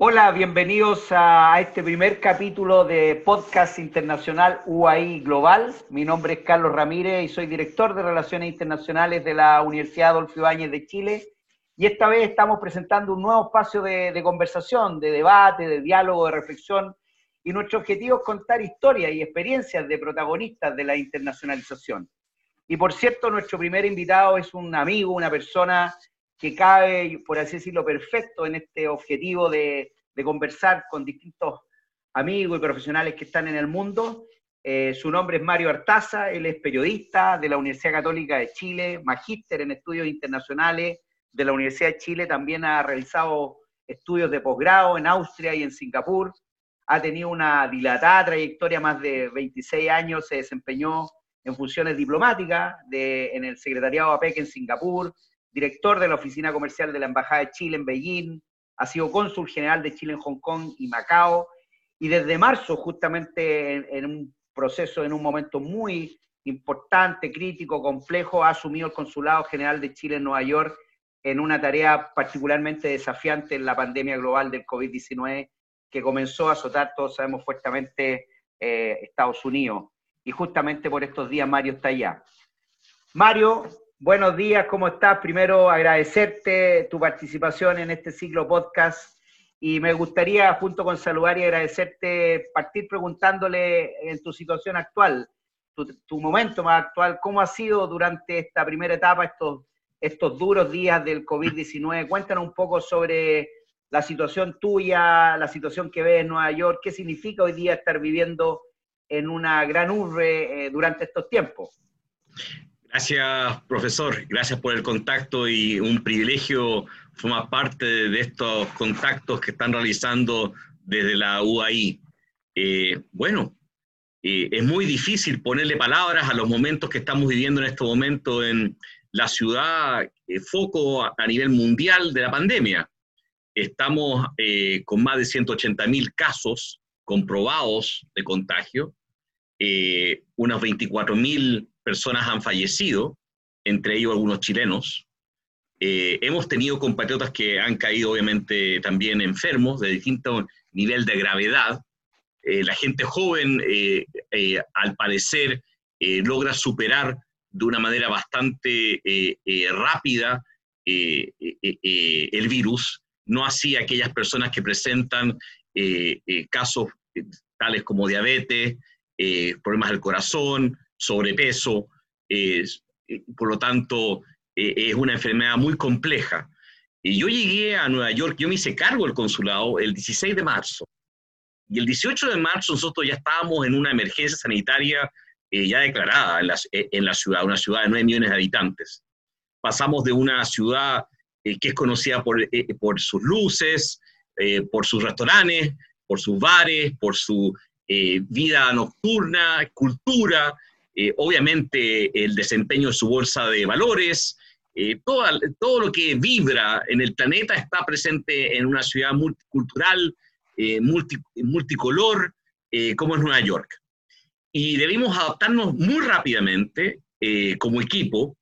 Hola, bienvenidos a este primer capítulo de Podcast Internacional UAI Global. Mi nombre es Carlos Ramírez y soy director de Relaciones Internacionales de la Universidad Adolfo Ibáñez de Chile. Y esta vez estamos presentando un nuevo espacio de, de conversación, de debate, de diálogo, de reflexión. Y nuestro objetivo es contar historias y experiencias de protagonistas de la internacionalización. Y por cierto, nuestro primer invitado es un amigo, una persona que cabe, por así decirlo, perfecto en este objetivo de, conversar con distintos amigos y profesionales que están en el mundo. Eh, su nombre es Mario Artaza, él es periodista de la Universidad Católica de Chile, magíster en estudios internacionales de la Universidad de Chile, también ha realizado estudios de posgrado en Austria y en Singapur, ha tenido una dilatada trayectoria, más de 26 años, se desempeñó en funciones diplomáticas en el secretariado APEC en Singapur, director de la Oficina Comercial de la Embajada de Chile en Beijing, ha sido cónsul general de Chile en Hong Kong y Macao, y desde marzo, justamente en, un proceso, en un momento muy importante, crítico, complejo, ha asumido el Consulado General de Chile en Nueva York en una tarea particularmente desafiante en la pandemia global del COVID-19 que comenzó a azotar, todos sabemos fuertemente, eh, Estados Unidos. Y justamente por estos días Mario está allá. Mario Buenos días, ¿cómo estás? Primero agradecerte tu participación en este ciclo podcast y me gustaría, junto con saludar y agradecerte, partir preguntándole en tu situación actual, tu, momento más actual, ¿cómo ha sido durante esta primera etapa, estos, estos duros días del COVID-19? Cuéntanos un poco sobre la situación tuya, la situación que ves en Nueva York, qué significa hoy día estar viviendo en una gran urbe eh, durante estos tiempos. Gracias, profesor. Gracias por el contacto y un privilegio formar parte de estos contactos que están realizando desde la UAI. Eh, bueno, eh, es muy difícil ponerle palabras a los momentos que estamos viviendo en este momento en la ciudad, eh, foco a, nivel mundial de la pandemia. Estamos con más de 180 mil casos comprobados de contagio, unos 24 mil personas han fallecido, entre ellos algunos chilenos. Eh, hemos tenido compatriotas que han caído obviamente también enfermos de distinto nivel de gravedad. Eh, la gente joven, eh, al parecer, logra superar de una manera bastante rápida el virus, no así aquellas personas que presentan casos tales como diabetes, problemas del corazón, sobrepeso, por lo tanto eh, es una enfermedad muy compleja. Y yo llegué a Nueva York, yo me hice cargo del consulado el 16 de marzo. Y el 18 de marzo nosotros ya estábamos en una emergencia sanitaria eh, ya declarada en la, eh, en la, ciudad, una ciudad de 9 millones de habitantes. Pasamos de una ciudad que es conocida por sus luces, por sus restaurantes, por sus bares, por su vida nocturna, cultura, eh, obviamente el desempeño de su bolsa de valores, eh, todo, lo que vibra en el planeta está presente en una ciudad multicultural, eh, multicolor, como es Nueva York. Y debimos adaptarnos muy rápidamente como equipo,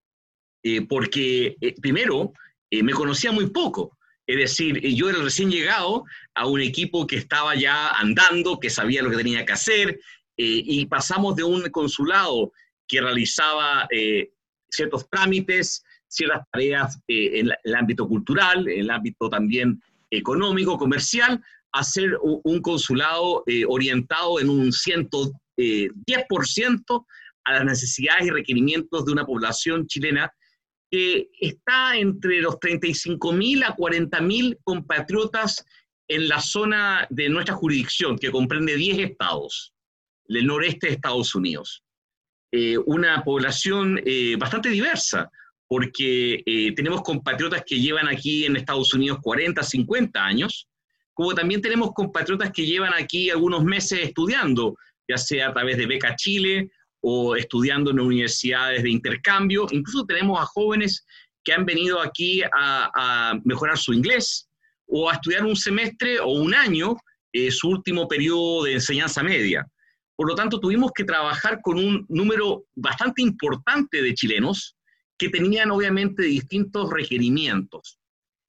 porque primero me conocía muy poco. Es decir, yo era recién llegado a un equipo que estaba ya andando, que sabía lo que tenía que hacer, eh, y pasamos de un consulado que realizaba eh, ciertos trámites, ciertas tareas eh, en, el ámbito cultural, en el ámbito también económico, comercial, a ser un, consulado orientado en un 110% a las necesidades y requerimientos de una población chilena que está entre los 35.000 a 40.000 compatriotas en la zona de nuestra jurisdicción, que comprende 10 estados del noreste de Estados Unidos. Eh, una población eh, bastante diversa, porque eh, tenemos compatriotas que llevan aquí en Estados Unidos 40, 50 años, como también tenemos compatriotas que llevan aquí algunos meses estudiando, ya sea a través de Beca Chile o estudiando en universidades de intercambio. Incluso tenemos a jóvenes que han venido aquí a, mejorar su inglés o a estudiar un semestre o un año, su último periodo de enseñanza media. Por lo tanto, tuvimos que trabajar con un número bastante importante de chilenos que tenían obviamente distintos requerimientos.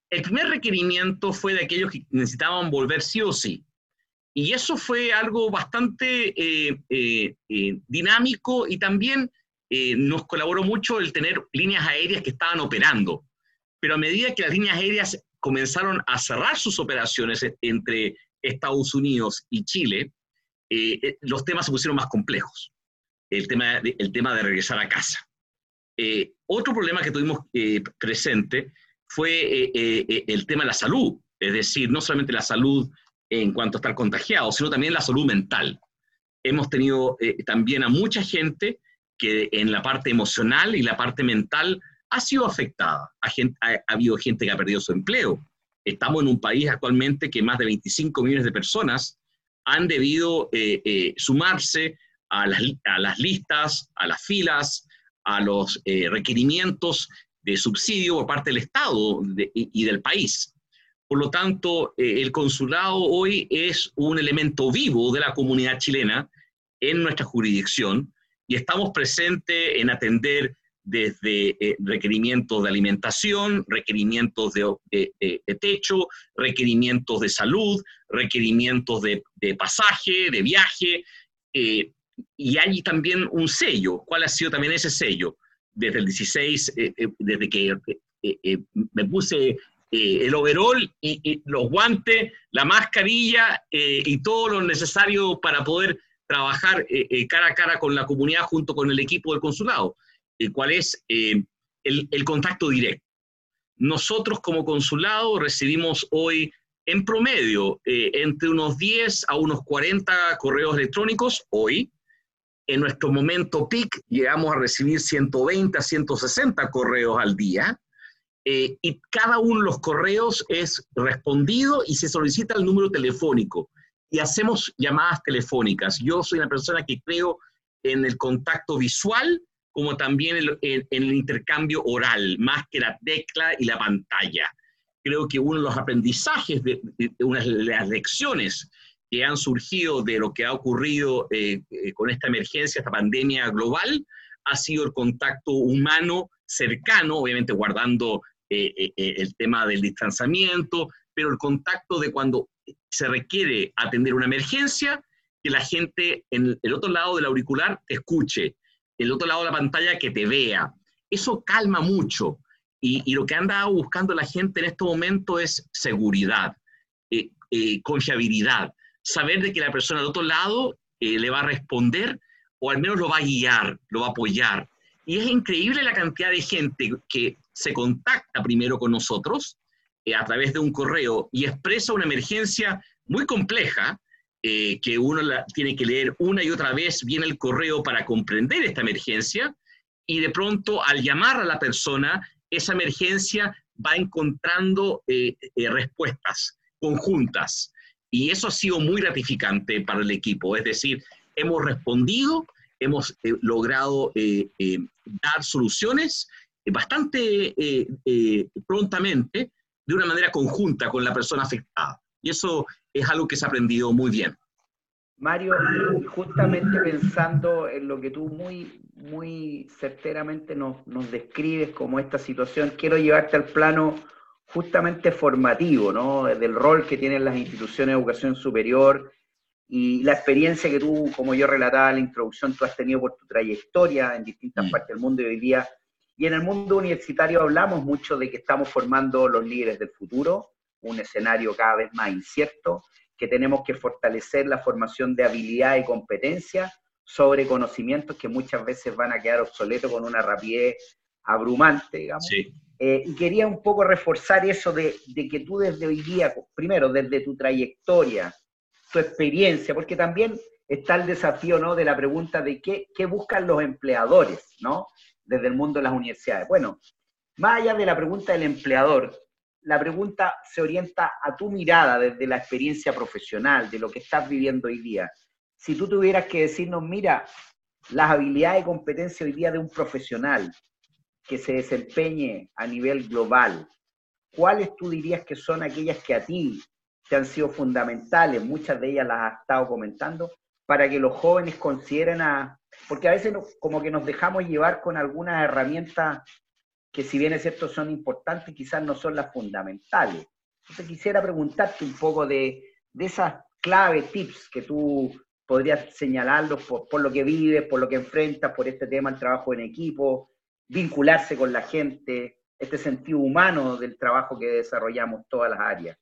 El primer requerimiento fue de aquellos que necesitaban volver sí o sí. Y eso fue algo bastante eh, eh, eh, dinámico y también nos colaboró mucho el tener líneas aéreas que estaban operando. Pero a medida que las líneas aéreas comenzaron a cerrar sus operaciones entre Estados Unidos y Chile, los temas se pusieron más complejos. El tema de, el tema de regresar a casa. otro problema que tuvimos presente fue el tema de la salud, es decir, no solamente la salud en cuanto a estar contagiado, sino también la salud mental. Hemos tenido eh, también a mucha gente que en la parte emocional y la parte mental ha sido afectada. Ha, habido gente que ha perdido su empleo. Estamos en un país actualmente que más de 25 millones de personas han debido eh, eh, sumarse a las, listas, a las filas, a los requerimientos de subsidio por parte del Estado y del país. Por lo tanto, eh, el consulado hoy es un elemento vivo de la comunidad chilena en nuestra jurisdicción y estamos presentes en atender desde eh, requerimientos de alimentación, requerimientos de, techo, requerimientos de salud, requerimientos de, pasaje, de viaje, eh, y hay también un sello. ¿Cuál ha sido también ese sello? Desde el 16, desde que me puse eh, el overall y, los guantes, la mascarilla eh, y todo lo necesario para poder trabajar eh, cara a cara con la comunidad junto con el equipo del consulado, el cual es el, el, contacto directo. Nosotros como consulado recibimos hoy en promedio entre unos 10 a unos 40 correos electrónicos hoy. En nuestro momento peak llegamos a recibir 120 a 160 correos al día eh, y cada uno de los correos es respondido y se solicita el número telefónico y hacemos llamadas telefónicas. Yo soy una persona que creo en el contacto visual como también en, el intercambio oral, más que la tecla y la pantalla. Creo que uno de los aprendizajes, de, una de las lecciones que han surgido de lo que ha ocurrido eh, eh, con esta emergencia, esta pandemia global, ha sido el contacto humano cercano, obviamente guardando eh, el tema del distanciamiento, pero el contacto de cuando se requiere atender una emergencia, que la gente en el otro lado del auricular escuche, el otro lado de la pantalla que te vea. Eso calma mucho. Y, lo que anda buscando la gente en este momento es seguridad, confiabilidad, saber de que la persona del otro lado le va a responder o al menos lo va a guiar, lo va a apoyar. Y es increíble la cantidad de gente que se contacta primero con nosotros eh, a través de un correo y expresa una emergencia muy compleja eh, que uno tiene que leer una y otra vez bien el correo para comprender esta emergencia y de pronto al llamar a la persona, esa emergencia va encontrando eh, respuestas conjuntas. Y eso ha sido muy gratificante para el equipo. Es decir, hemos respondido, hemos logrado dar soluciones bastante eh, eh, prontamente de una manera conjunta con la persona afectada. Y eso es algo que se ha aprendido muy bien. Mario, justamente pensando en lo que tú muy, muy certeramente nos, nos describes como esta situación, quiero llevarte al plano justamente formativo, ¿no? Del rol que tienen las instituciones de educación superior y la experiencia que tú, como yo relataba en la introducción, tú has tenido por tu trayectoria en distintas mm. partes del mundo y hoy día y en el mundo universitario hablamos mucho de que estamos formando los líderes del futuro, un escenario cada vez más incierto, que tenemos que fortalecer la formación de habilidad y competencia sobre conocimientos que muchas veces van a quedar obsoletos con una rapidez abrumante, digamos. Eh, y quería un poco reforzar eso de, de, que tú desde hoy día, primero, desde tu trayectoria, tu experiencia, porque también está el desafío, ¿no?, de la pregunta de qué, qué buscan los empleadores, ¿no? desde el mundo de las universidades. Bueno, más allá de la pregunta del empleador, la pregunta se orienta a tu mirada desde la experiencia profesional, de lo que estás viviendo hoy día. Si tú tuvieras que decirnos, mira, las habilidades y competencias hoy día de un profesional que se desempeñe a nivel global, ¿cuáles tú dirías que son aquellas que a ti te han sido fundamentales? Muchas de ellas las has estado comentando, para que los jóvenes consideren a, porque a veces como que nos dejamos llevar con algunas herramientas que si bien es cierto son importantes, quizás no son las fundamentales. Entonces quisiera preguntarte un poco de, de esas claves, tips que tú podrías señalarlos por, por, lo que vives, por lo que enfrentas, por este tema, el trabajo en equipo, vincularse con la gente, este sentido humano del trabajo que desarrollamos todas las áreas.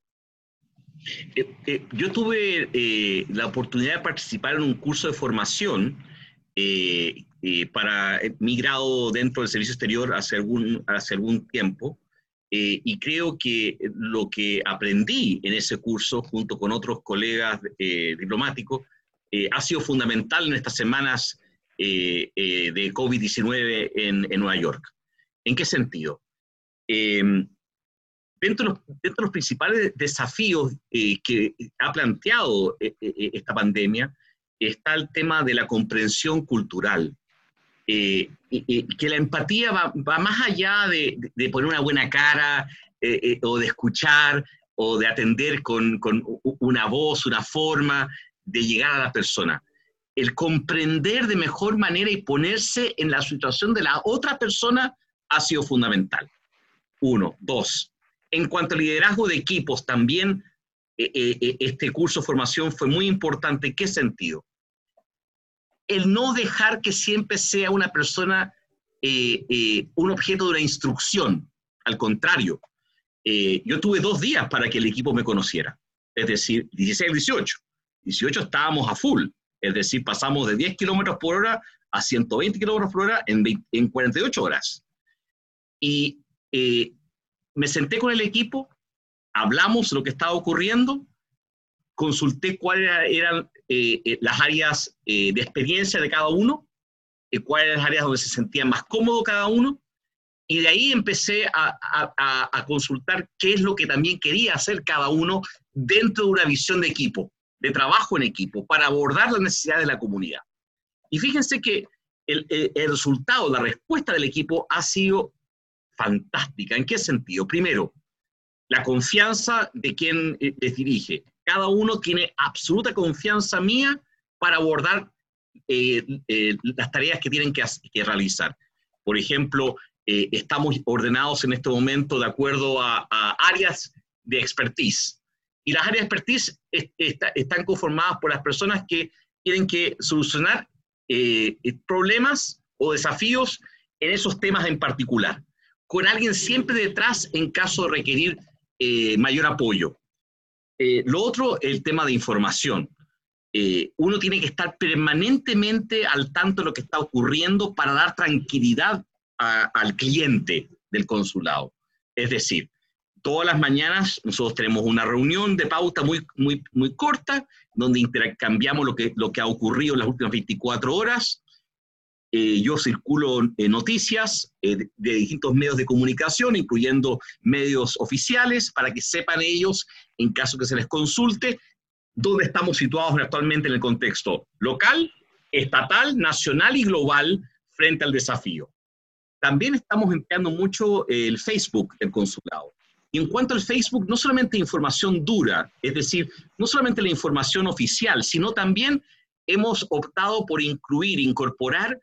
Eh, eh, yo tuve eh, la oportunidad de participar en un curso de formación para mi grado dentro del servicio exterior hace algún, hace algún tiempo y creo que lo que aprendí en ese curso junto con otros colegas diplomáticos ha sido fundamental en estas semanas de COVID-19 en, en, Nueva York. ¿En qué sentido? dentro de los, principales desafíos eh, que ha planteado eh, eh, esta pandemia está el tema de la comprensión cultural. Que la empatía va, más allá de, poner una buena cara o de escuchar o de atender con, con una voz, una forma de llegar a la persona. El comprender de mejor manera y ponerse en la situación de la otra persona ha sido fundamental. Uno. Dos, en cuanto al liderazgo de equipos, también eh, eh, eh, este curso de formación fue muy importante. ¿En qué sentido? El no dejar que siempre sea una persona un objeto de una instrucción. Al contrario, yo tuve dos días para que el equipo me conociera. Es decir, 16 y 18. 18 estábamos a full. Es decir, pasamos de 10 kilómetros por hora a 120 kilómetros por hora en, en 48 horas. Y me senté con el equipo, hablamos lo que estaba ocurriendo, consulté cuáles eran eh, eh, las áreas eh, de experiencia de cada uno, cuáles eran las áreas donde se sentía más cómodo cada uno, y de ahí empecé a, consultar qué es lo que también quería hacer cada uno dentro de una visión de equipo, de trabajo en equipo, para abordar las necesidades de la comunidad. Y fíjense que el, el resultado, la respuesta del equipo ha sido fantástica. ¿En qué sentido? Primero, la confianza de quien les dirige. Cada uno tiene absoluta confianza mía para abordar eh, eh, las tareas que tienen que, realizar. Por ejemplo, estamos ordenados en este momento de acuerdo a, áreas de expertise. Y las áreas de expertise están conformadas por las personas que tienen que solucionar problemas o desafíos en esos temas en particular con alguien siempre detrás en caso de requerir eh, mayor apoyo. Eh, lo otro, el tema de información. Eh, uno tiene que estar permanentemente al tanto de lo que está ocurriendo para dar tranquilidad al cliente del consulado. Es decir, todas las mañanas nosotros tenemos una reunión de pauta muy, muy, muy corta, donde intercambiamos lo que, lo que ha ocurrido en las últimas 24 horas, eh, yo circulo eh, noticias eh, de, distintos medios de comunicación, incluyendo medios oficiales, para que sepan ellos, en caso que se les consulte, dónde estamos situados actualmente en el contexto local, estatal, nacional y global frente al desafío. También estamos empleando mucho el Facebook del consulado. En cuanto al Facebook, no solamente información dura, es decir, no solamente la información oficial, sino también hemos optado por incluir, incorporar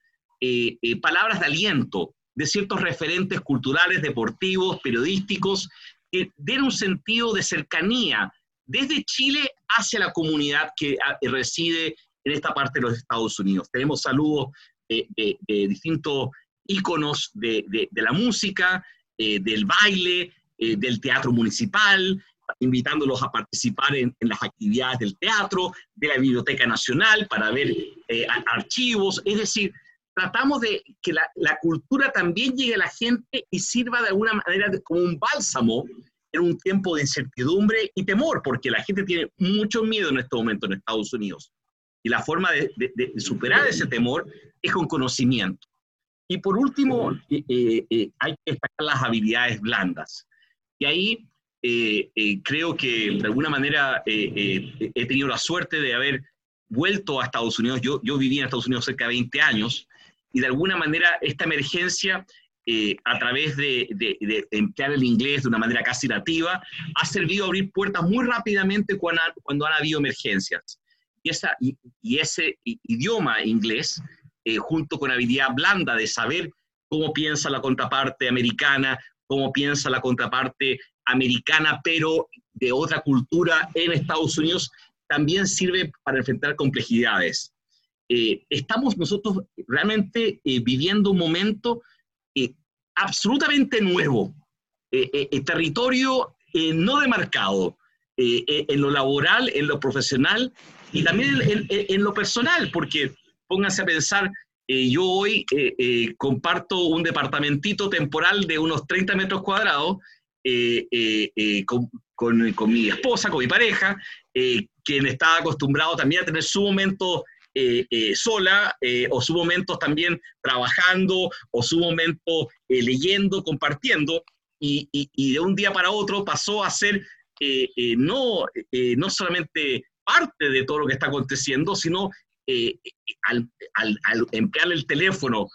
eh, eh, palabras de aliento de ciertos referentes culturales, deportivos, periodísticos, que den un sentido de cercanía desde Chile hacia la comunidad que ah, reside en esta parte de los Estados Unidos. Tenemos saludos de, distintos íconos de, la música, eh, del baile, del teatro municipal, invitándolos a participar en, las actividades del teatro, de la Biblioteca Nacional para ver archivos, es decir, tratamos de que la, cultura también llegue a la gente y sirva de alguna manera como un bálsamo en un tiempo de incertidumbre y temor, porque la gente tiene mucho miedo en este momento en Estados Unidos. Y la forma de, superar ese temor es con conocimiento. Y por último, eh, eh, eh, hay que destacar las habilidades blandas. Y ahí creo que de alguna manera he tenido la suerte de haber vuelto a Estados Unidos. Yo, yo viví en Estados Unidos cerca de 20 años y de alguna manera esta emergencia, eh, a través de, emplear el inglés de una manera casi nativa, ha servido a abrir puertas muy rápidamente cuando, cuando han habido emergencias. Y, esa, y, ese idioma inglés, eh, junto con la habilidad blanda de saber cómo piensa la contraparte americana, cómo piensa la contraparte americana, pero de otra cultura en Estados Unidos, también sirve para enfrentar complejidades. Eh, estamos nosotros realmente eh, viviendo un momento eh, absolutamente nuevo, territorio no demarcado, en lo laboral, en lo profesional y también en, lo personal, porque pónganse a pensar, yo hoy comparto un departamentito temporal de unos 30 metros cuadrados con, con, mi esposa, con mi pareja, quien está acostumbrado también a tener su momento eh, eh, sola eh, o su momentos también trabajando o su momento leyendo, compartiendo, y, de un día para otro pasó a ser no, no solamente parte de todo lo que está aconteciendo, sino al, emplear el teléfono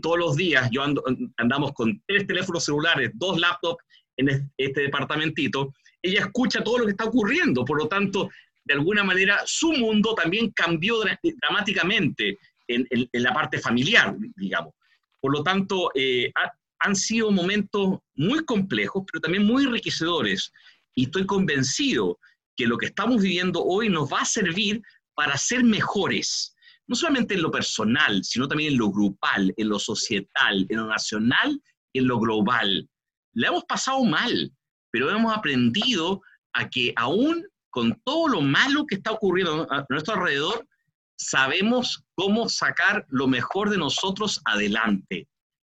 todos los días, yo ando, andamos con tres teléfonos celulares, dos laptops en este departamentito, ella escucha todo lo que está ocurriendo, por lo tanto, de alguna manera su mundo también cambió dramáticamente en, la parte familiar, digamos. Por lo tanto, eh, han sido momentos muy complejos, pero también muy enriquecedores. Y estoy convencido que lo que estamos viviendo hoy nos va a servir para ser mejores, no solamente en lo personal, sino también en lo grupal, en lo societal, en lo nacional en lo global. Le hemos pasado mal, pero hemos aprendido a que aún con todo lo malo que está ocurriendo a nuestro alrededor, sabemos cómo sacar lo mejor de nosotros adelante.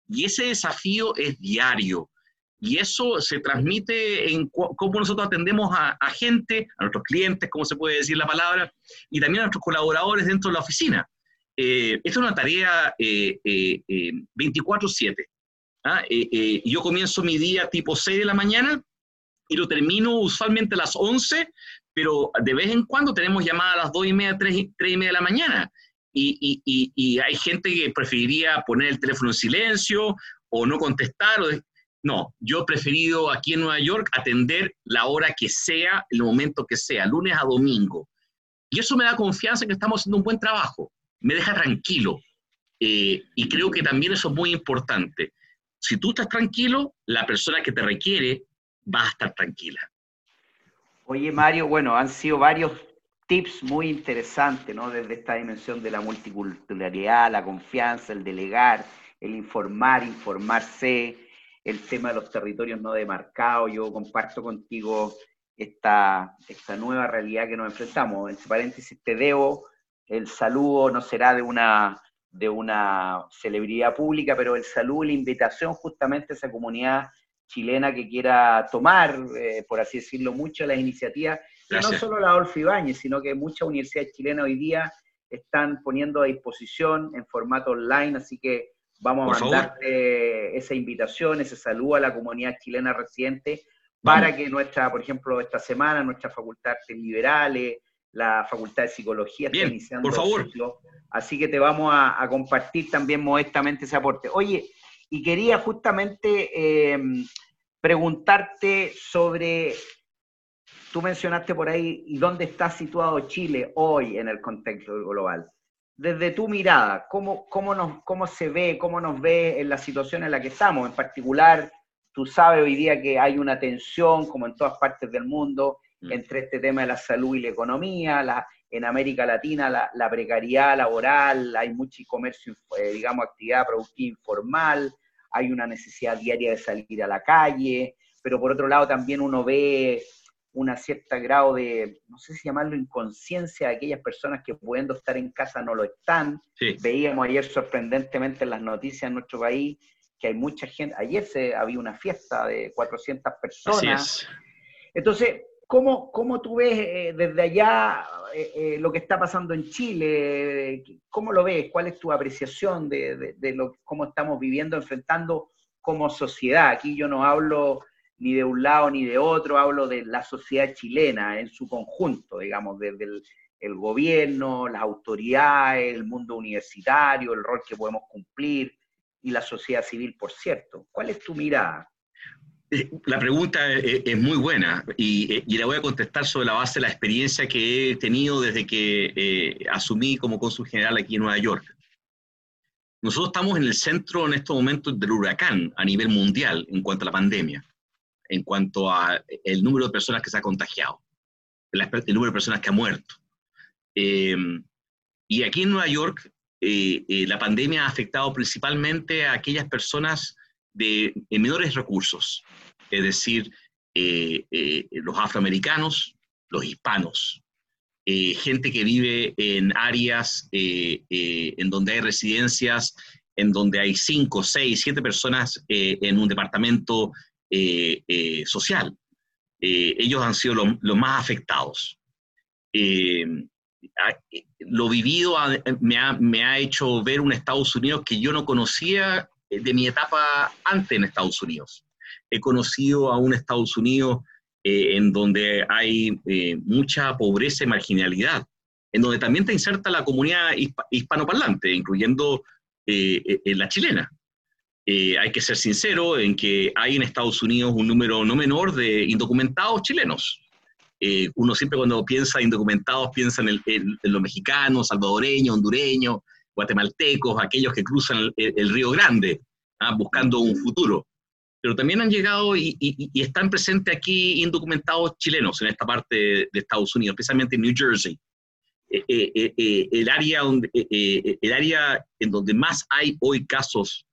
Y ese desafío es diario. Y eso se transmite en cómo nosotros atendemos a, gente, a nuestros clientes, cómo se puede decir la palabra, y también a nuestros colaboradores dentro de la oficina. Eh, esta es una tarea 24/7. Eh, eh, ¿ah? yo comienzo mi día tipo 6 de la mañana y lo termino usualmente a las 11 pero de vez en cuando tenemos llamadas a las dos y media, tres, y media de la mañana. Y, y, y, hay gente que preferiría poner el teléfono en silencio o no contestar. O no, yo he preferido aquí en Nueva York atender la hora que sea, el momento que sea, lunes a domingo. Y eso me da confianza que estamos haciendo un buen trabajo, me deja tranquilo. Eh, y creo que también eso es muy importante. Si tú estás tranquilo, la persona que te requiere va a estar tranquila. Oye, Mario, bueno, han sido varios tips muy interesantes, ¿no? Desde esta dimensión de la multiculturalidad, la confianza, el delegar, el informar, informarse, el tema de los territorios no demarcados. Yo comparto contigo esta, esta nueva realidad que nos enfrentamos. En paréntesis, te debo, el saludo no será de una, de una celebridad pública, pero el saludo y la invitación justamente a esa comunidad chilena que quiera tomar, eh, por así decirlo, mucho las iniciativas, y no solo la Adolfo Ibáñez, sino que muchas universidades chilenas hoy día están poniendo a disposición en formato online, así que vamos a mandarte esa invitación, ese saludo a la comunidad chilena residente, para que nuestra, por ejemplo, esta semana, nuestra Facultad de Artes Liberales, la Facultad de Psicología está iniciando por favor. así que te vamos a, a compartir también modestamente ese aporte. Oye, y quería justamente em, preguntarte sobre, tú mencionaste por ahí, ¿y dónde está situado Chile hoy en el contexto global? Desde tu mirada, ¿cómo, cómo, nos, ¿cómo se ve, cómo nos ve en la situación en la que estamos? En particular, tú sabes hoy día que hay una tensión, como en todas partes del mundo, mm. entre este tema de la salud y la economía, la, en América Latina la, la, precariedad laboral, hay mucho comercio, eh, digamos, actividad productiva informal, hay una necesidad diaria de salir a la calle, pero por otro lado también uno ve una cierta grado de, no sé si llamarlo inconsciencia de aquellas personas que pudiendo estar en casa no lo están. Veíamos ayer sorprendentemente en las noticias en nuestro país que hay mucha gente, ayer se había una fiesta de 400 personas. Entonces, ¿Cómo, ¿Cómo, tú ves eh, desde allá eh, eh, lo que está pasando en Chile? ¿Cómo lo ves? ¿Cuál es tu apreciación de, de, lo, cómo estamos viviendo, enfrentando como sociedad? Aquí yo no hablo ni de un lado ni de otro, hablo de la sociedad chilena en su conjunto, digamos, desde el, el gobierno, las autoridades, el mundo universitario, el rol que podemos cumplir y la sociedad civil, por cierto. ¿Cuál es tu mirada? La pregunta es, muy buena y, la voy a contestar sobre la base de la experiencia que he tenido desde que eh, asumí como cónsul general aquí en Nueva York. nosotros estamos en el centro en estos momentos del huracán a nivel mundial en cuanto a la pandemia, en cuanto a el número de personas que se ha contagiado, el, número de personas que ha muerto. Em, y aquí en Nueva York, eh, eh, la pandemia ha afectado principalmente a aquellas personas de, menores recursos, es decir, eh, los afroamericanos, los hispanos, gente que vive en áreas en donde hay residencias, en donde hay cinco, seis, siete personas en un departamento social. ellos han sido los más afectados lo vivido me ha, me ha hecho ver un Estados Unidos que yo no conocía eh, de mi etapa antes en Estados Unidos. He conocido a un Estados Unidos eh, en donde hay eh, mucha pobreza y marginalidad, en donde también te inserta la comunidad hispanoparlante, incluyendo la chilena. hay que ser sincero en que hay en Estados Unidos un número no menor de indocumentados chilenos. Eh, uno siempre cuando piensa indocumentados piensa en, los mexicanos, salvadoreños, hondureños, guatemaltecos, aquellos que cruzan el, Río Grande ¿ah? buscando un futuro. Pero también han llegado y, están presentes aquí indocumentados chilenos en esta parte de, Estados Unidos, especialmente en New Jersey. Eh, eh, el, área el área en donde más hay hoy casos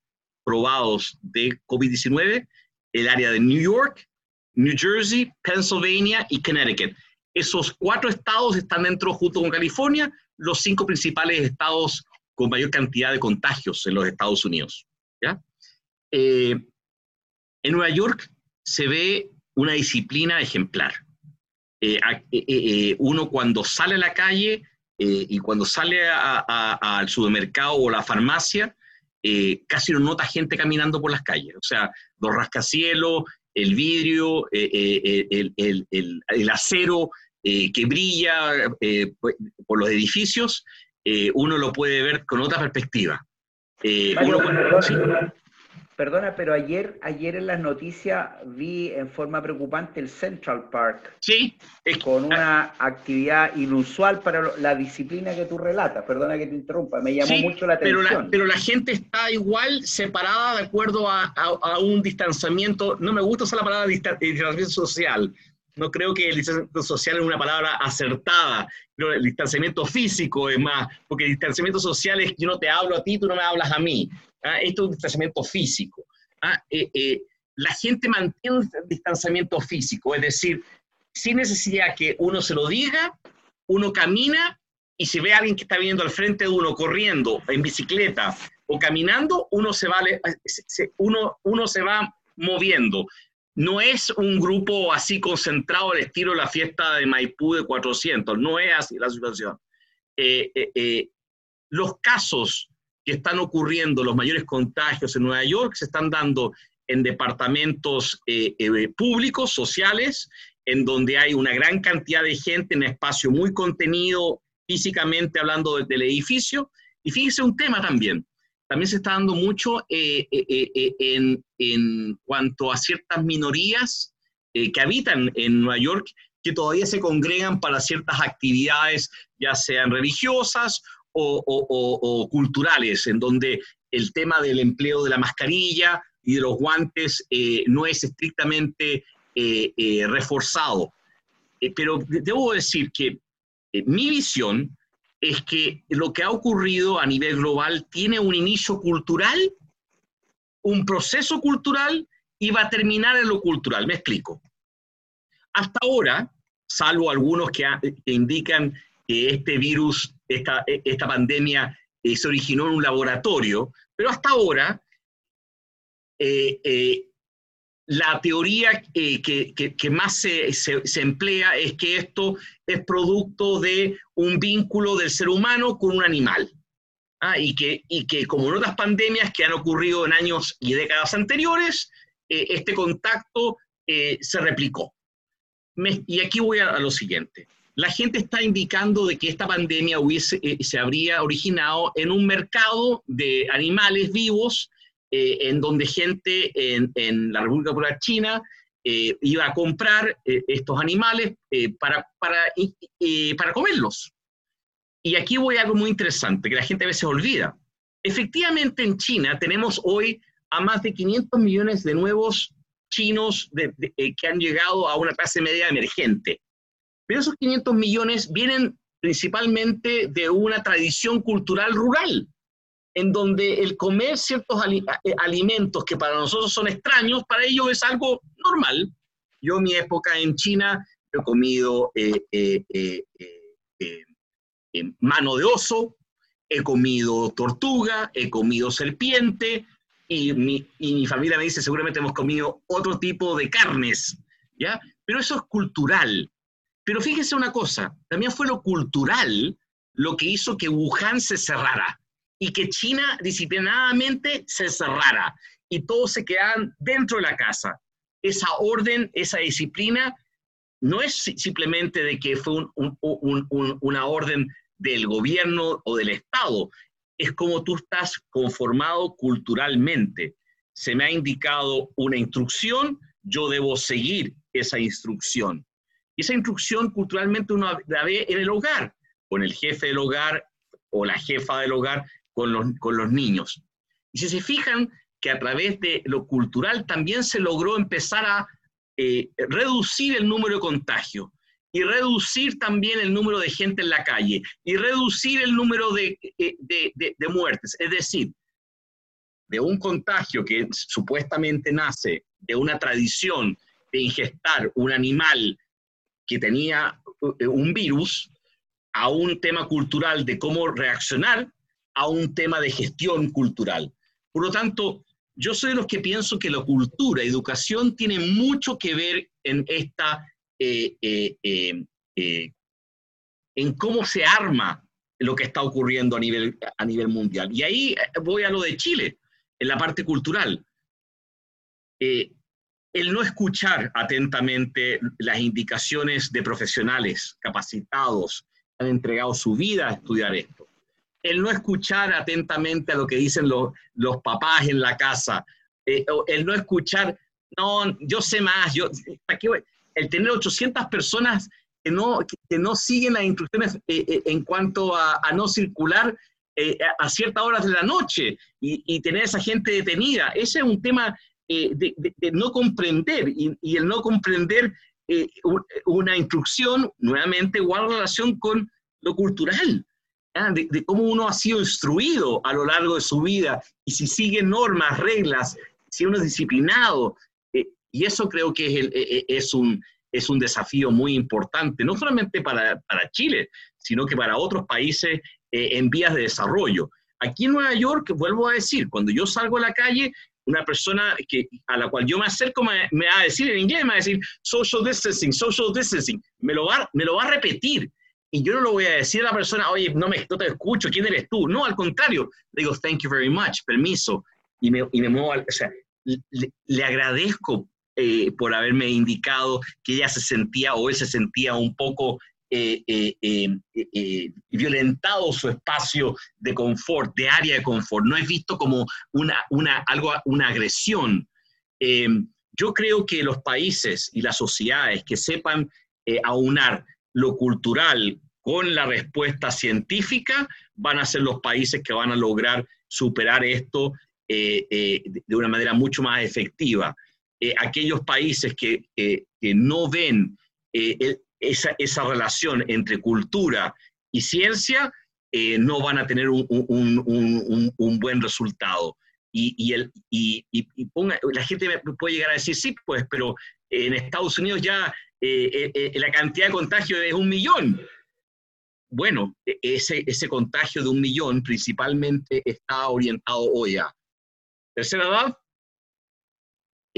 probados de COVID-19, el área de New York New Jersey, Pennsylvania y Connecticut. Esos cuatro estados están dentro, junto con California, los cinco principales estados con mayor cantidad de contagios en los Estados Unidos. Eh, en Nueva York se ve una disciplina ejemplar. Eh, eh, uno cuando sale a la calle y cuando sale al supermercado o la farmacia, casi no nota gente caminando por las calles. O sea, los rascacielos, el vidrio, el, acero que brilla por los edificios, uno lo puede ver con otra perspectiva. Perdona, pero ayer, ayer en las noticias vi en forma preocupante el Central Park. Sí. Con una actividad inusual para la disciplina que tú relatas. Perdona que te interrumpa, me llamó mucho la atención. Pero la, pero la gente está igual separada de acuerdo a, un distanciamiento. No me gusta usar la palabra distanciamiento social. No creo que el distanciamiento social es una palabra acertada, pero el distanciamiento físico es más, porque el distanciamiento social es yo no te hablo a ti, tú no me hablas a mí. ¿ah? Esto es un distanciamiento físico. ¿ah? Eh, eh, la gente mantiene un distanciamiento físico, es decir, sin necesidad que uno se lo diga, uno camina y si ve a alguien que está viniendo al frente de uno corriendo, en bicicleta o caminando, uno se va, uno, uno se va moviendo. No es un grupo así concentrado al estilo de la fiesta de Maipú de 400, no es así la situación. Eh, los casos que están ocurriendo, los mayores contagios en Nueva York, se están dando en departamentos eh, eh, públicos, sociales, en donde hay una gran cantidad de gente en espacio muy contenido físicamente hablando del edificio. Y fíjese un tema también, también se está dando mucho eh, en, en, cuanto a ciertas minorías que habitan en Nueva York que todavía se congregan para ciertas actividades, ya sean religiosas o, culturales, en donde el tema del empleo de la mascarilla y de los guantes eh, no es estrictamente eh, eh, reforzado. pero debo decir que mi visión es que lo que ha ocurrido a nivel global tiene un inicio cultural, un proceso cultural y va a terminar en lo cultural. Me explico. Hasta ahora, salvo algunos que, que indican que este virus esta, esta pandemia eh, se originó en un laboratorio, pero hasta ahora eh, eh, la teoría que, más se, emplea es que esto es producto de un vínculo del ser humano con un animal. ¿ah? y, que, como en otras pandemias que han ocurrido en años y décadas anteriores, este contacto se replicó. y aquí voy a lo siguiente la gente está indicando de que esta pandemia eh, se habría originado en un mercado de animales vivos, eh, en donde gente en, la República Popular China eh, iba a comprar estos animales para, para, para comerlos. Y aquí voy a algo muy interesante, que la gente a veces olvida. Efectivamente, en China tenemos hoy a más de 500 millones de nuevos chinos eh, que han llegado a una clase media emergente. Pero esos 500 millones vienen principalmente de una tradición cultural rural, en donde el comer ciertos eh, alimentos que para nosotros son extraños, para ellos es algo normal. Yo en mi época en China he comido eh, mano de oso, he comido tortuga, he comido serpiente, y mi, y mi, familia me dice, seguramente hemos comido otro tipo de carnes, ¿ya? Pero eso es cultural. Pero fíjese una cosa, también fue lo cultural lo que hizo que Wuhan se cerrara y que China disciplinadamente se cerrara y todos se quedaban dentro de la casa. Esa orden, esa disciplina, no es simplemente de que fue un, un, un, una orden del gobierno o del Estado, es como tú estás conformado culturalmente. Se me ha indicado una instrucción, yo debo seguir esa instrucción. Y esa instrucción culturalmente uno la ve en el hogar, con el jefe del hogar o la jefa del hogar, con los, con los niños. Y si se fijan que a través de lo cultural también se logró empezar a eh, reducir el número de contagios y reducir también el número de gente en la calle y reducir el número de, eh, de, muertes. Es decir, de un contagio que supuestamente nace de una tradición de ingestar un animal que tenía eh, un virus, a un tema cultural de cómo reaccionar, a un tema de gestión cultural. Por lo tanto, yo soy de los que pienso que la cultura, educación, tiene mucho que ver en esta eh, eh, eh, en cómo se arma lo que está ocurriendo a nivel, a nivel mundial. Y ahí voy a lo de Chile, en la parte cultural. el no escuchar atentamente las indicaciones de profesionales capacitados han entregado su vida a estudiar esto. El no escuchar atentamente a lo que dicen los, los papás en la casa. el no escuchar, no, yo sé más, yo, aquí el tener 800 personas que no, que no siguen las instrucciones eh, eh, en cuanto a, no circular eh, a ciertas horas de la noche y, tener a esa gente detenida, ese es un tema de, no comprender y, el no comprender una instrucción nuevamente guarda relación con lo cultural. De, de, cómo uno ha sido instruido a lo largo de su vida y si sigue normas, reglas, si uno es disciplinado, y eso creo que es, e, e, es, un, es un desafío muy importante, no solamente para, para Chile, sino que para otros países eh, en vías de desarrollo. Aquí en Nueva York, vuelvo a decir, cuando yo salgo a la calle, una persona que, a la cual yo me acerco me, me, va a decir en inglés, me va a decir social distancing, social distancing, me lo, va, me lo va a repetir. Y yo no lo voy a decir a la persona, oye, no, me, no te escucho, ¿quién eres tú? No, al contrario, le digo, thank you very much, permiso, y me, y me muevo, o sea, le, agradezco eh, por haberme indicado que ella se sentía o él se sentía un poco eh, eh, violentado su espacio de confort, de área de confort. No es visto como una, una, algo, una agresión. yo creo que los países y las sociedades que sepan aunar lo cultural con la respuesta científica van a ser los países que van a lograr superar esto de una manera mucho más efectiva. Eh, aquellos países que, no ven eh, esa, esa, relación entre cultura y ciencia, eh, no van a tener un, un, un, buen resultado. Y, el, y, la gente puede llegar a decir, sí, pues, pero en Estados Unidos ya la cantidad de contagio es un millón. Bueno, e, ese, ese contagio de un millón principalmente está orientado hoy a tercera edad,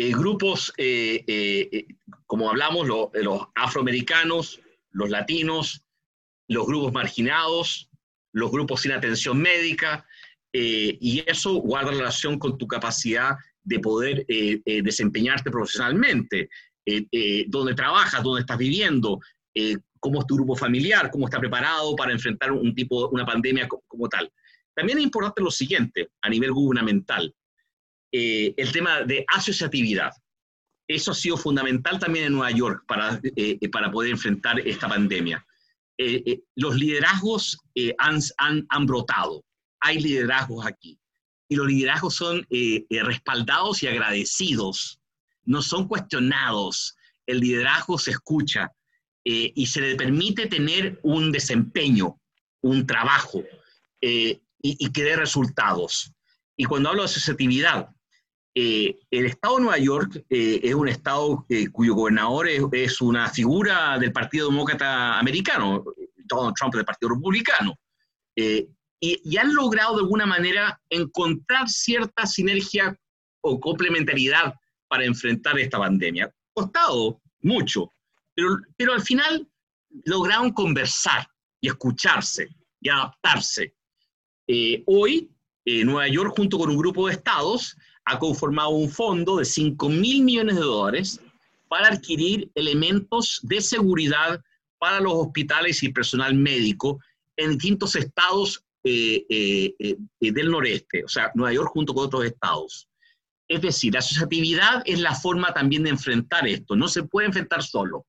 eh, grupos, eh, eh, como hablamos, los afroamericanos, los latinos, los grupos marginados, los grupos sin atención médica, y eso guarda relación con tu capacidad de poder desempeñarte profesionalmente, dónde trabajas, dónde estás viviendo, cómo es tu grupo familiar, cómo está preparado para enfrentar un tipo, una pandemia como tal. También es importante lo siguiente a nivel gubernamental. Eh, el tema de asociatividad. Eso ha sido fundamental también en Nueva York para, eh, eh, para poder enfrentar esta pandemia. los liderazgos han, han, han, brotado. hay liderazgos aquí. Y los liderazgos son eh, eh, respaldados y agradecidos, no son cuestionados. El liderazgo se escucha eh, y se le permite tener un desempeño, un trabajo y, y, que dé resultados. Y cuando hablo de asociatividad, el Estado de Nueva York es un Estado cuyo gobernador es, una figura del Partido Demócrata Americano, Donald Trump del Partido Republicano y, han logrado de alguna manera encontrar cierta sinergia o complementariedad para enfrentar esta pandemia. Costado mucho, pero, pero al final lograron conversar y escucharse y adaptarse. Eh, hoy, eh, Nueva York, junto con un grupo de estados, ha conformado un fondo de 5 mil millones de dólares para adquirir elementos de seguridad para los hospitales y personal médico en distintos estados eh, eh, eh, del noreste, o sea, Nueva York junto con otros estados. Es decir, la asociatividad es la forma también de enfrentar esto. No se puede enfrentar solo.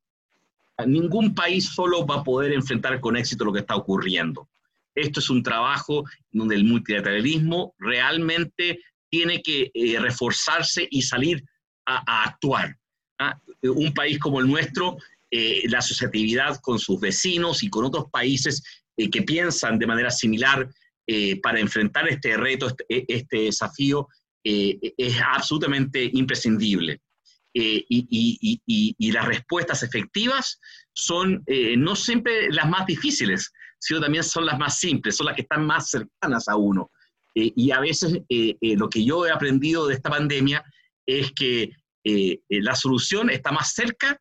Ningún país solo va a poder enfrentar con éxito lo que está ocurriendo. Esto es un trabajo donde el multilateralismo realmente tiene que reforzarse y salir a, actuar. ¿ah? Un país como el nuestro, la asociatividad con sus vecinos y con otros países eh, que piensan de manera similar eh, para enfrentar este reto, este, e, este desafío, eh, es absolutamente imprescindible. Y, las respuestas efectivas son no siempre las más difíciles, sino también son las más simples, son las que están más cercanas a uno. y a veces lo que yo he aprendido de esta pandemia es que la solución está más cerca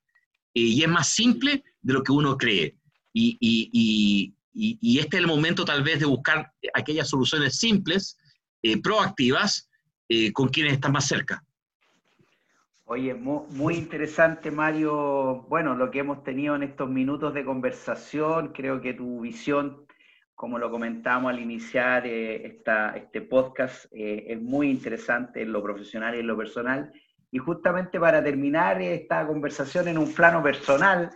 y es más simple de lo que uno cree. Y, y, este es el momento tal vez de buscar aquellas soluciones simples, eh, proactivas, eh, con quienes están más cerca. Oye, muy, interesante, Mario. Bueno, lo que hemos tenido en estos minutos de conversación, creo que tu visión, como lo comentamos al iniciar eh, esta, este podcast, es muy interesante en lo profesional y en lo personal. Y justamente para terminar esta conversación en un plano personal,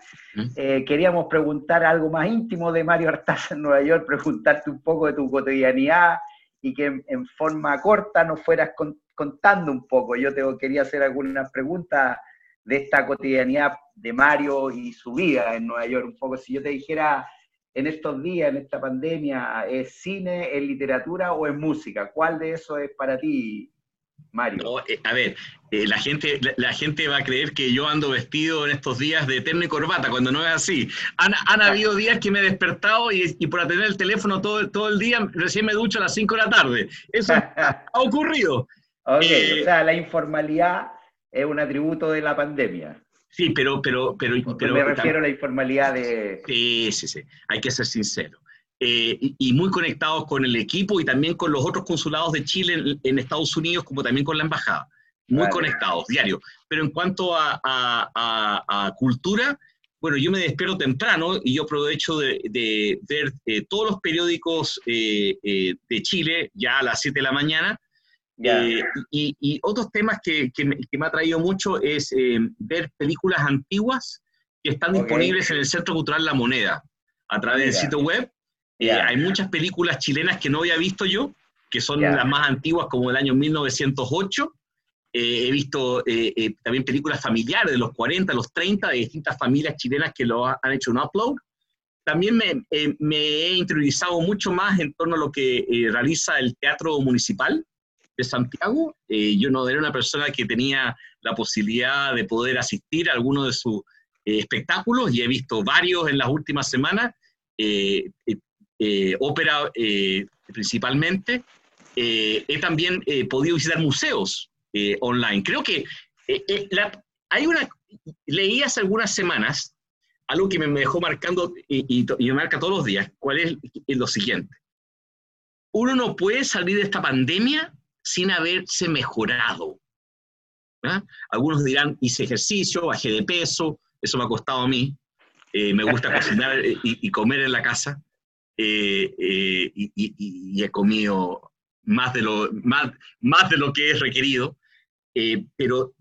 eh, queríamos preguntar algo más íntimo de Mario Artaza en Nueva York, preguntarte un poco de tu cotidianidad y que en, forma corta nos fueras contando un poco. Yo te quería hacer algunas preguntas de esta cotidianidad de Mario y su vida en Nueva York. Un poco, si yo te dijera en estos días, en esta pandemia, ¿es cine, es literatura o es música? ¿Cuál de eso es para ti, Mario. Eh, a ver, eh, la, gente, la, gente va a creer que yo ando vestido en estos días de terno y corbata, cuando no es así. Han, han habido días que me he despertado y, y, por atender el teléfono todo, todo el día, recién me ducho a las 5 de la tarde. Eso ha ocurrido. Ok, eh, o sea, la informalidad es un atributo de la pandemia. Sí, pero... pero, pero, pero me refiero a la informalidad de... Sí, sí, sí, hay que ser sincero. Eh, y, muy conectados con el equipo y también con los otros consulados de Chile en, Estados Unidos, como también con la embajada. Muy conectados, diario. Pero en cuanto a, cultura, bueno, yo me despierto temprano y yo aprovecho de, ver eh, todos los periódicos eh, de Chile ya a las 7 de la mañana. Y, otros temas que, me, ha traído mucho es ver películas antiguas que están disponibles en el Centro Cultural La Moneda a través del sitio web. Eh, hay muchas películas chilenas que no había visto yo, que son las más antiguas, como del año 1908. Eh, he visto eh, también películas familiares de los 40, los 30, de distintas familias chilenas que lo han hecho un upload. También me, me he interiorizado mucho más en torno a lo que realiza el Teatro Municipal de Santiago. yo no era una persona que tenía la posibilidad de poder asistir a alguno de sus espectáculos y he visto varios en las últimas semanas. Eh, ópera eh, principalmente. Eh, he también podido visitar museos online. Creo que hay una, leí hace algunas semanas algo que me dejó marcando y, me marca todos los días, cuál es, lo siguiente. Uno no puede salir de esta pandemia sin haberse mejorado. ¿ah? Algunos dirán, hice ejercicio, bajé de peso, eso me ha costado a mí. me gusta cocinar y, comer en la casa. Eh, eh, y, he comido más de lo, más, más de lo que es requerido, eh, pero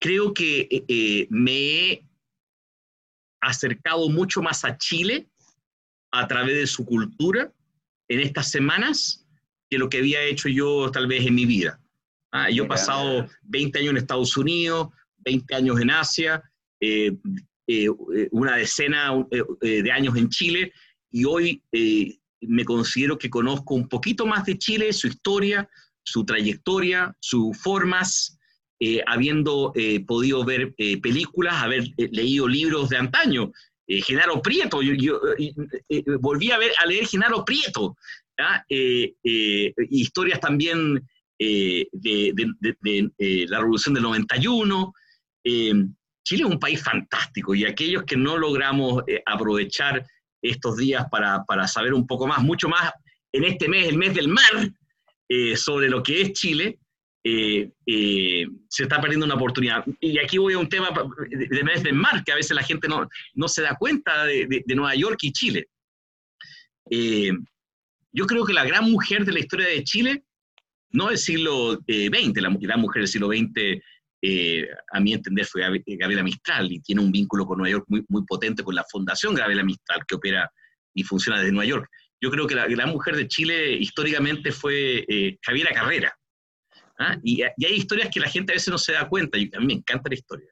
creo que me he acercado mucho más a Chile a través de su cultura en estas semanas que lo que había hecho yo tal vez en mi vida. Ah, yo he pasado 20 años en Estados Unidos, 20 años en Asia, eh, eh, una decena de años en Chile, y hoy me considero que conozco un poquito más de Chile, su historia, su trayectoria, sus formas, eh, habiendo eh, podido ver eh, películas, haber leído libros de antaño. Genaro Prieto, yo, volví a, ver, a leer Genaro Prieto, historias también de, de, la Revolución del 91. Chile es un país fantástico y aquellos que no logramos aprovechar estos días para, para, saber un poco más, mucho más en este mes, el mes del mar, eh, sobre lo que es Chile, eh, eh, se está perdiendo una oportunidad. Y aquí voy a un tema de, mes del mar, que a veces la gente no, no se da cuenta de, de, Nueva York y Chile. Yo creo que la gran mujer de la historia de Chile, no del siglo XX, la gran mujer del siglo XX, a mi entender, fue Gabriela Mistral y tiene un vínculo con Nueva York muy, muy potente con la Fundación Gabriela Mistral, que opera y funciona desde Nueva York yo creo que la gran mujer de Chile históricamente fue eh, Javiera Carrera. ¿ah? Y, hay historias que la gente a veces no se da cuenta, y a mí me encanta la historia.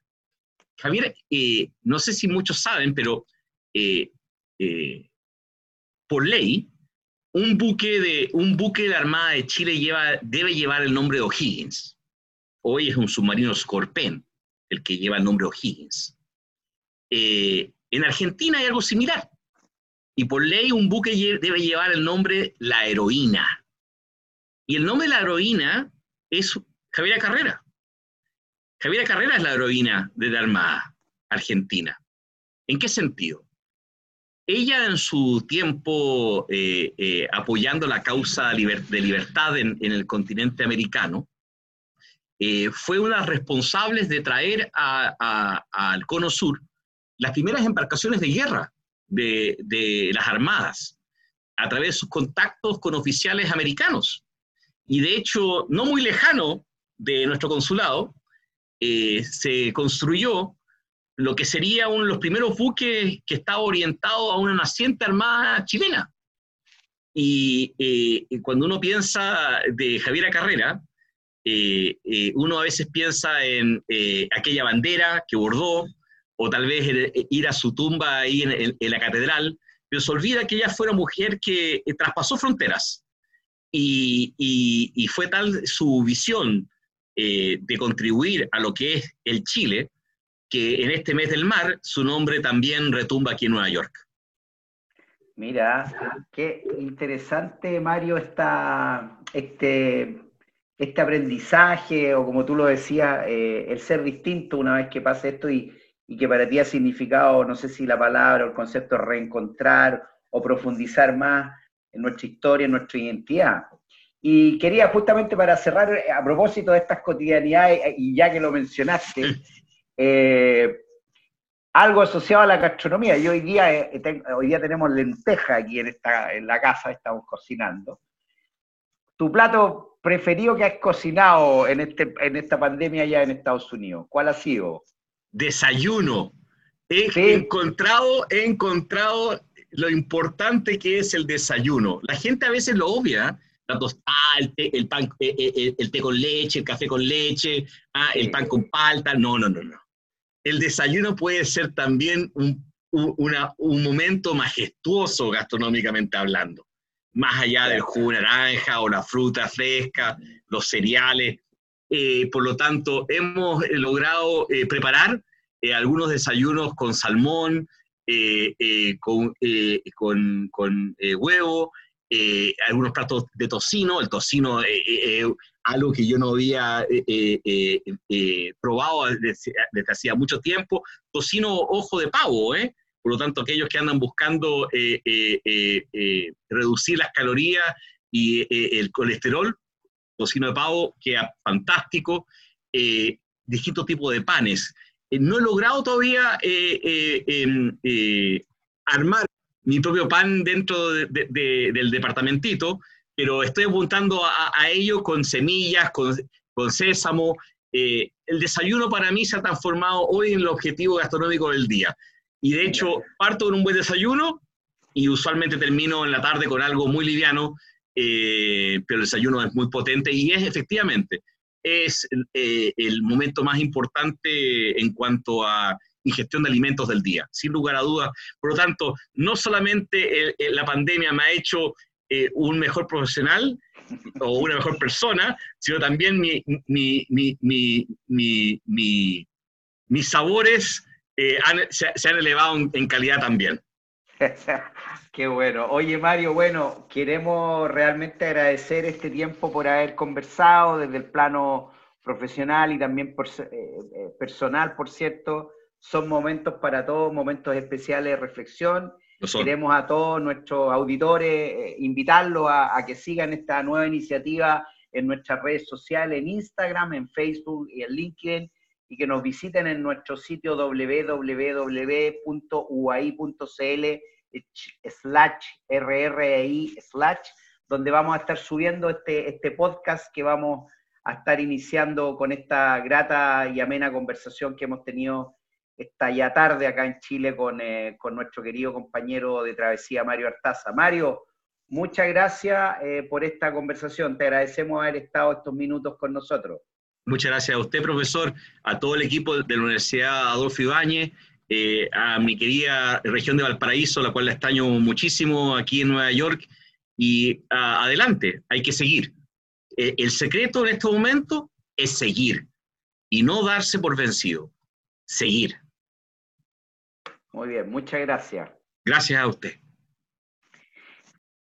Javiera, eh, no sé si muchos saben, pero eh, por ley, un buque, de, un buque de la Armada de Chile lleva, debe llevar el nombre de O'Higgins. Hoy es un submarino Scorpion el que lleva el nombre O'Higgins. en Argentina hay algo similar y por ley un buque debe llevar el nombre La Heroína. Y el nombre de la heroína es Javiera Carrera. Javiera Carrera es la heroína de la Armada Argentina. ¿En qué sentido? Ella en su tiempo eh, eh, apoyando la causa de libertad en, el continente americano, eh, fue una de las responsables de traer al Cono Sur las primeras embarcaciones de guerra de, las Armadas a través de sus contactos con oficiales americanos. Y de hecho, no muy lejano de nuestro consulado, se construyó lo que sería uno de los primeros buques que estaba orientado a una naciente armada chilena. Y eh, cuando uno piensa de Javiera Carrera, eh, uno a veces piensa en aquella bandera que bordó, o tal vez ir a su tumba ahí en, la catedral, pero se olvida que ella fue una mujer que eh, traspasó fronteras y, y, fue tal su visión eh, de contribuir a lo que es el Chile, que en este mes del mar su nombre también retumba aquí en Nueva York. Mira, qué interesante, Mario, esta, este, este aprendizaje, o como tú lo decías, eh, el ser distinto una vez que pasa esto y, y que para ti ha significado, no sé si la palabra o el concepto reencontrar o profundizar más en nuestra historia, en nuestra identidad. Y quería justamente para cerrar, a propósito de estas cotidianidades, y ya que lo mencionaste, eh, algo asociado a la gastronomía. Y hoy día, eh, hoy día tenemos lenteja aquí en, esta, en la casa, estamos cocinando. ¿Tu plato preferido que has cocinado en, este, en esta pandemia ya en Estados Unidos? ¿Cuál ha sido? desayuno. He encontrado, he encontrado lo importante que es el desayuno. La gente a veces lo obvia, la tostada, el té, el, pan, eh, eh, eh, el, té con leche, el café con leche, ah, el pan con palta. No, no, no, no. El desayuno puede ser también un, un momento majestuoso gastronómicamente hablando. Más allá del jugo naranja o la fruta fresca, los cereales. Eh, por lo tanto, hemos eh, logrado eh, preparar algunos desayunos con salmón, con, con, huevo, algunos platos de tocino. El tocino es algo que yo no había probado desde, hacía mucho tiempo. Tocino ojo de pavo, ¿eh? Por lo tanto, aquellos que andan buscando reducir las calorías y el colesterol, tocino de pavo, queda fantástico, eh, distintos tipos de panes. Eh, no he logrado todavía eh, em, armar mi propio pan dentro del departamentito, pero estoy apuntando a, ello con semillas, con, con sésamo. el desayuno para mí se ha transformado hoy en el objetivo gastronómico del día. Y de hecho, parto con un buen desayuno y usualmente termino en la tarde con algo muy liviano, eh, pero el desayuno es muy potente y es efectivamente, es eh, el momento más importante en cuanto a ingestión de alimentos del día, sin lugar a dudas. Por lo tanto, no solamente la pandemia me ha hecho un mejor profesional o una mejor persona, sino también mi, mis sabores se, han elevado en calidad también. Qué bueno. Oye, Mario, bueno, queremos realmente agradecer este tiempo por haber conversado desde el plano profesional y también eh, eh, personal, por cierto. Son momentos para todos, momentos especiales de reflexión. Queremos a todos nuestros auditores eh, invitarlos a, a, que sigan esta nueva iniciativa en nuestras redes sociales, en Instagram, en Facebook y en LinkedIn, y que nos visiten en nuestro sitio www.uai.cl slash RRI slash, donde vamos a estar subiendo este, este podcast que vamos a estar iniciando con esta grata y amena conversación que hemos tenido esta ya tarde acá en Chile con, eh, con nuestro querido compañero de travesía Mario Artaza. Mario, muchas gracias eh, por esta conversación. Te agradecemos haber estado estos minutos con nosotros. Muchas gracias a usted, profesor, a todo el equipo de la Universidad Adolfo Ibáñez eh, a mi querida región de Valparaíso, la cual la extraño muchísimo aquí en Nueva York, y adelante, hay que seguir. El secreto en este momento es seguir y no darse por vencido, seguir. Muy bien, muchas gracias. Gracias a usted.